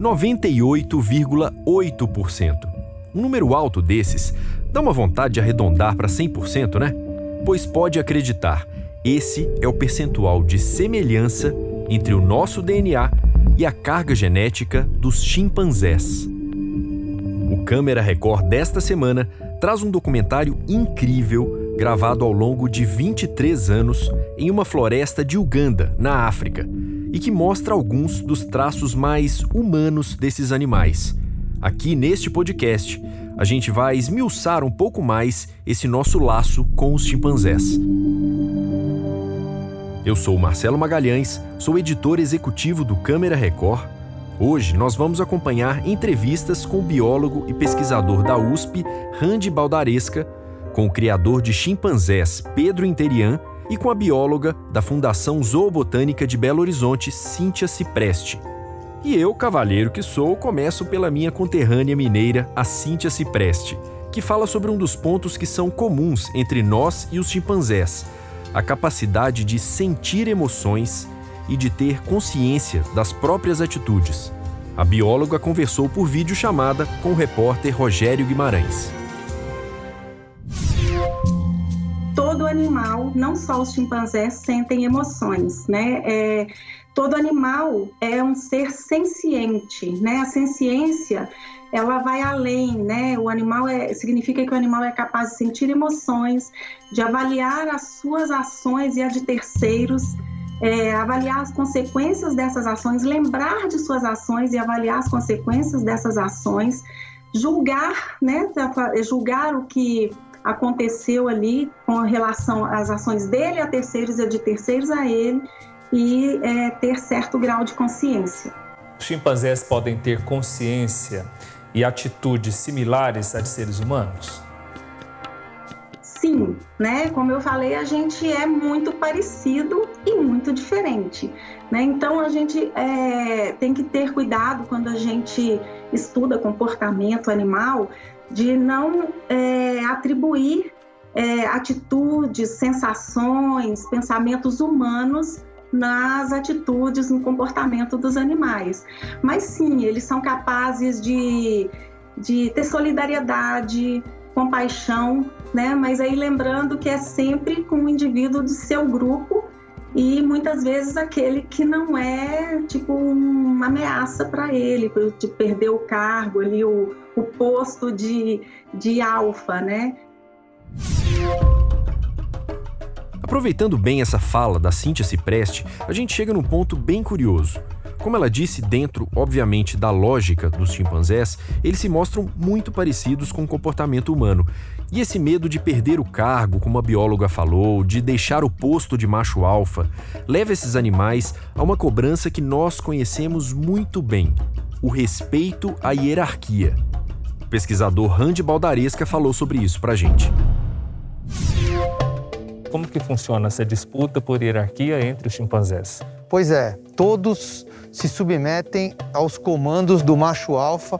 98,8%. Um número alto desses dá uma vontade de arredondar para 100%, né? Pois pode acreditar, esse é o percentual de semelhança entre o nosso DNA e a carga genética dos chimpanzés. O Câmera Record desta semana traz um documentário incrível gravado ao longo de 23 anos em uma floresta de Uganda, na África, e que mostra alguns dos traços mais humanos desses animais. Aqui neste podcast, a gente vai esmiuçar um pouco mais esse nosso laço com os chimpanzés. Eu sou Marcelo Magalhães, sou editor executivo do Câmera Record. Hoje nós vamos acompanhar entrevistas com o biólogo e pesquisador da USP, Randy Baldaresca, com o criador de chimpanzés, Pedro Interian, e com a bióloga da Fundação Zoobotânica de Belo Horizonte, Cíntia Cipreste. E eu, cavalheiro que sou, começo pela minha conterrânea mineira, a Cíntia Cipreste, que fala sobre um dos pontos que são comuns entre nós e os chimpanzés: a capacidade de sentir emoções e de ter consciência das próprias atitudes. A bióloga conversou por videochamada com o repórter Rogério Guimarães. todo animal, não só os chimpanzés, sentem emoções, né? É, todo animal é um ser senciente, né? A senciência ela vai além, né? O animal é, significa que o animal é capaz de sentir emoções, de avaliar as suas ações e a de terceiros, é, avaliar as consequências dessas ações, lembrar de suas ações e avaliar as consequências dessas ações, julgar, né? Julgar o que aconteceu ali com relação às ações dele a terceiros e de terceiros a ele e é, ter certo grau de consciência. Os chimpanzés podem ter consciência e atitudes similares a de seres humanos? Sim, né? Como eu falei, a gente é muito parecido e muito diferente, né? Então a gente é, tem que ter cuidado quando a gente estuda comportamento animal, de não é, atribuir é, atitudes, sensações, pensamentos humanos nas atitudes, no comportamento dos animais. Mas sim, eles são capazes de, de ter solidariedade, compaixão, né? Mas aí lembrando que é sempre com o indivíduo do seu grupo e muitas vezes aquele que não é tipo uma ameaça para ele, de perder o cargo ali, o, o posto de, de alfa, né? Aproveitando bem essa fala da Cíntia Cipreste, a gente chega num ponto bem curioso. Como ela disse, dentro, obviamente, da lógica dos chimpanzés, eles se mostram muito parecidos com o comportamento humano. E esse medo de perder o cargo, como a bióloga falou, de deixar o posto de macho alfa, leva esses animais a uma cobrança que nós conhecemos muito bem: o respeito à hierarquia. O pesquisador Randy Baldaresca falou sobre isso pra gente. Como que funciona essa disputa por hierarquia entre os chimpanzés? Pois é, todos se submetem aos comandos do macho alfa,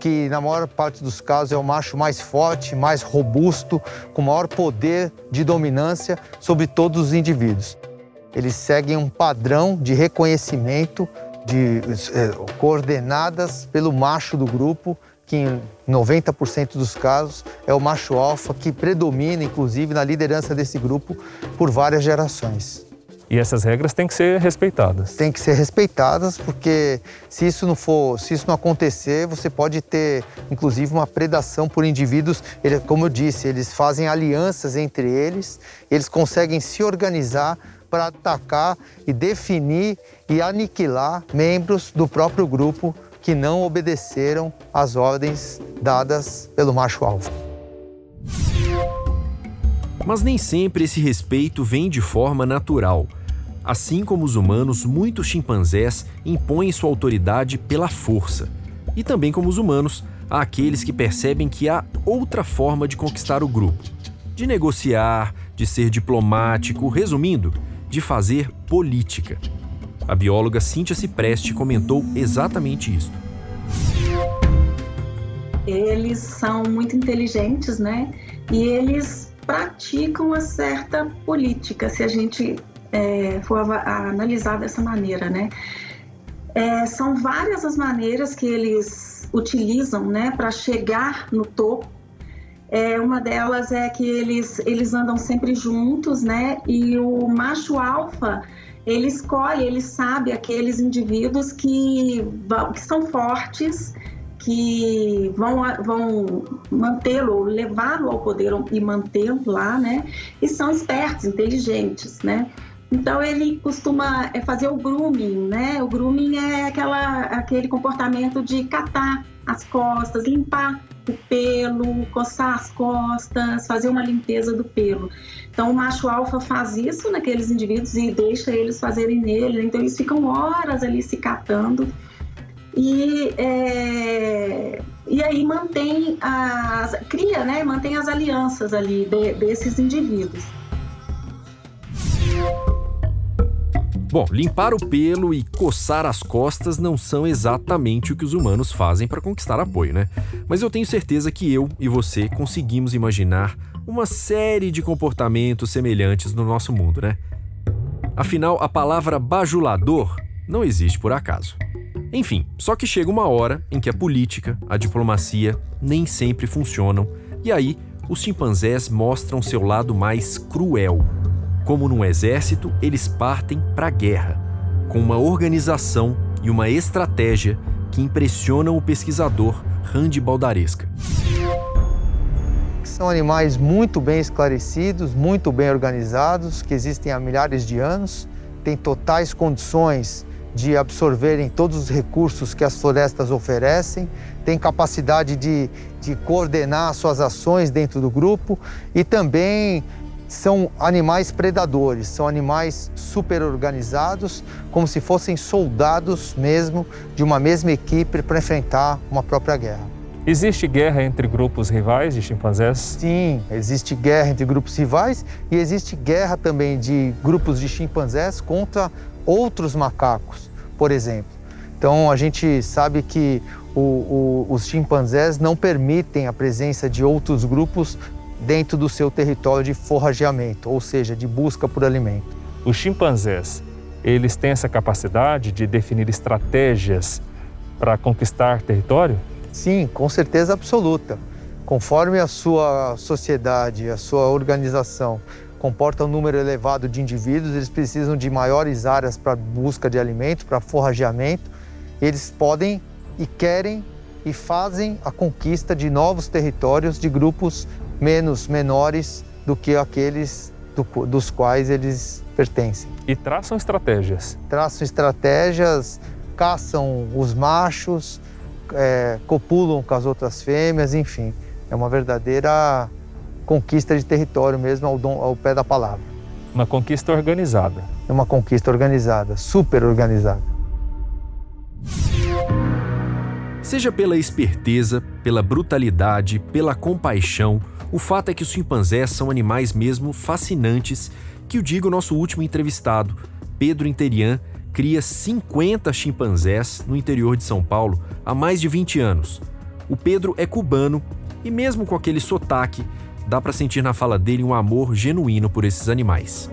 que na maior parte dos casos é o macho mais forte, mais robusto, com maior poder de dominância sobre todos os indivíduos. Eles seguem um padrão de reconhecimento de é, coordenadas pelo macho do grupo, que em 90% dos casos é o macho alfa que predomina, inclusive, na liderança desse grupo por várias gerações. E essas regras têm que ser respeitadas. Tem que ser respeitadas, porque se isso não for, se isso não acontecer, você pode ter, inclusive, uma predação por indivíduos. Ele, como eu disse, eles fazem alianças entre eles, eles conseguem se organizar para atacar e definir e aniquilar membros do próprio grupo que não obedeceram às ordens dadas pelo macho alfa. Mas nem sempre esse respeito vem de forma natural. Assim como os humanos, muitos chimpanzés impõem sua autoridade pela força. E também como os humanos, há aqueles que percebem que há outra forma de conquistar o grupo, de negociar, de ser diplomático, resumindo, de fazer política. A bióloga Cíntia Cipreste comentou exatamente isso. Eles são muito inteligentes, né? E eles praticam uma certa política, se a gente é, for analisar dessa maneira, né? É, são várias as maneiras que eles utilizam, né, para chegar no topo. É, uma delas é que eles, eles andam sempre juntos, né? E o macho alfa ele escolhe, ele sabe aqueles indivíduos que, que são fortes, que vão, vão mantê-lo, levá-lo ao poder e mantê-lo lá, né? E são espertos, inteligentes, né? Então ele costuma é, fazer o grooming, né? O grooming é aquela, aquele comportamento de catar as costas, limpar o pelo, coçar as costas, fazer uma limpeza do pelo. Então o macho alfa faz isso naqueles indivíduos e deixa eles fazerem nele. Então eles ficam horas ali se catando e é, e aí mantém as cria, né? Mantém as alianças ali de, desses indivíduos. Bom, limpar o pelo e coçar as costas não são exatamente o que os humanos fazem para conquistar apoio, né? Mas eu tenho certeza que eu e você conseguimos imaginar uma série de comportamentos semelhantes no nosso mundo, né? Afinal, a palavra bajulador não existe por acaso. Enfim, só que chega uma hora em que a política, a diplomacia nem sempre funcionam, e aí os chimpanzés mostram seu lado mais cruel como num exército, eles partem para a guerra, com uma organização e uma estratégia que impressionam o pesquisador Randy Baldaresca. São animais muito bem esclarecidos, muito bem organizados, que existem há milhares de anos, têm totais condições de absorverem todos os recursos que as florestas oferecem, têm capacidade de, de coordenar suas ações dentro do grupo e também são animais predadores, são animais super organizados, como se fossem soldados mesmo de uma mesma equipe para enfrentar uma própria guerra. Existe guerra entre grupos rivais de chimpanzés? Sim, existe guerra entre grupos rivais e existe guerra também de grupos de chimpanzés contra outros macacos, por exemplo. Então a gente sabe que o, o, os chimpanzés não permitem a presença de outros grupos dentro do seu território de forrageamento, ou seja, de busca por alimento. Os chimpanzés, eles têm essa capacidade de definir estratégias para conquistar território? Sim, com certeza absoluta. Conforme a sua sociedade, a sua organização comporta um número elevado de indivíduos, eles precisam de maiores áreas para busca de alimento, para forrageamento. Eles podem e querem e fazem a conquista de novos territórios de grupos menos menores do que aqueles do, dos quais eles pertencem. E traçam estratégias? Traçam estratégias, caçam os machos, é, copulam com as outras fêmeas, enfim. É uma verdadeira conquista de território mesmo ao, dom, ao pé da palavra. Uma conquista organizada. É uma conquista organizada, super organizada. Seja pela esperteza, pela brutalidade, pela compaixão, o fato é que os chimpanzés são animais mesmo fascinantes, que o diga o nosso último entrevistado, Pedro Interian, cria 50 chimpanzés no interior de São Paulo há mais de 20 anos. O Pedro é cubano e mesmo com aquele sotaque, dá para sentir na fala dele um amor genuíno por esses animais.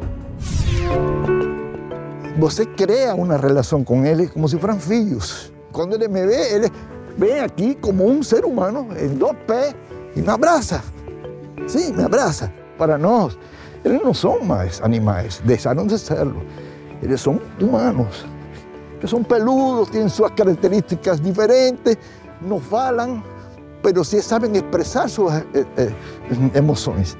Você cria uma relação com ele como se fossem filhos. Quando ele me vê, ele vem aqui como um ser humano, em dois pés, e me abraça. Sim, me abraça. Para nós, eles não são mais animais, deixaram de serlo. Eles são humanos, que são peludos, têm suas características diferentes, não falam, mas sim sabem expressar suas eh, eh, emoções.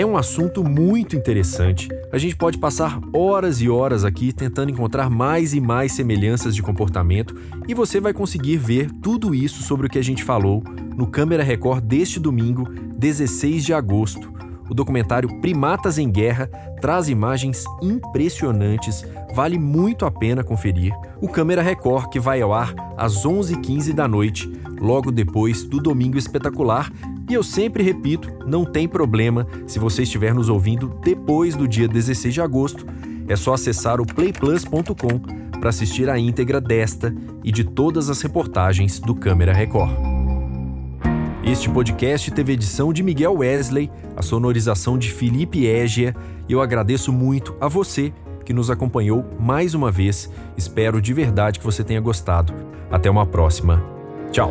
É um assunto muito interessante. A gente pode passar horas e horas aqui tentando encontrar mais e mais semelhanças de comportamento e você vai conseguir ver tudo isso sobre o que a gente falou no Câmera Record deste domingo, 16 de agosto. O documentário Primatas em Guerra traz imagens impressionantes vale muito a pena conferir o Câmera Record que vai ao ar às 11h15 da noite, logo depois do Domingo Espetacular. E eu sempre repito, não tem problema se você estiver nos ouvindo depois do dia 16 de agosto, é só acessar o playplus.com para assistir a íntegra desta e de todas as reportagens do Câmera Record. Este podcast teve edição de Miguel Wesley, a sonorização de Felipe Égia, e eu agradeço muito a você que nos acompanhou mais uma vez. Espero de verdade que você tenha gostado. Até uma próxima. Tchau.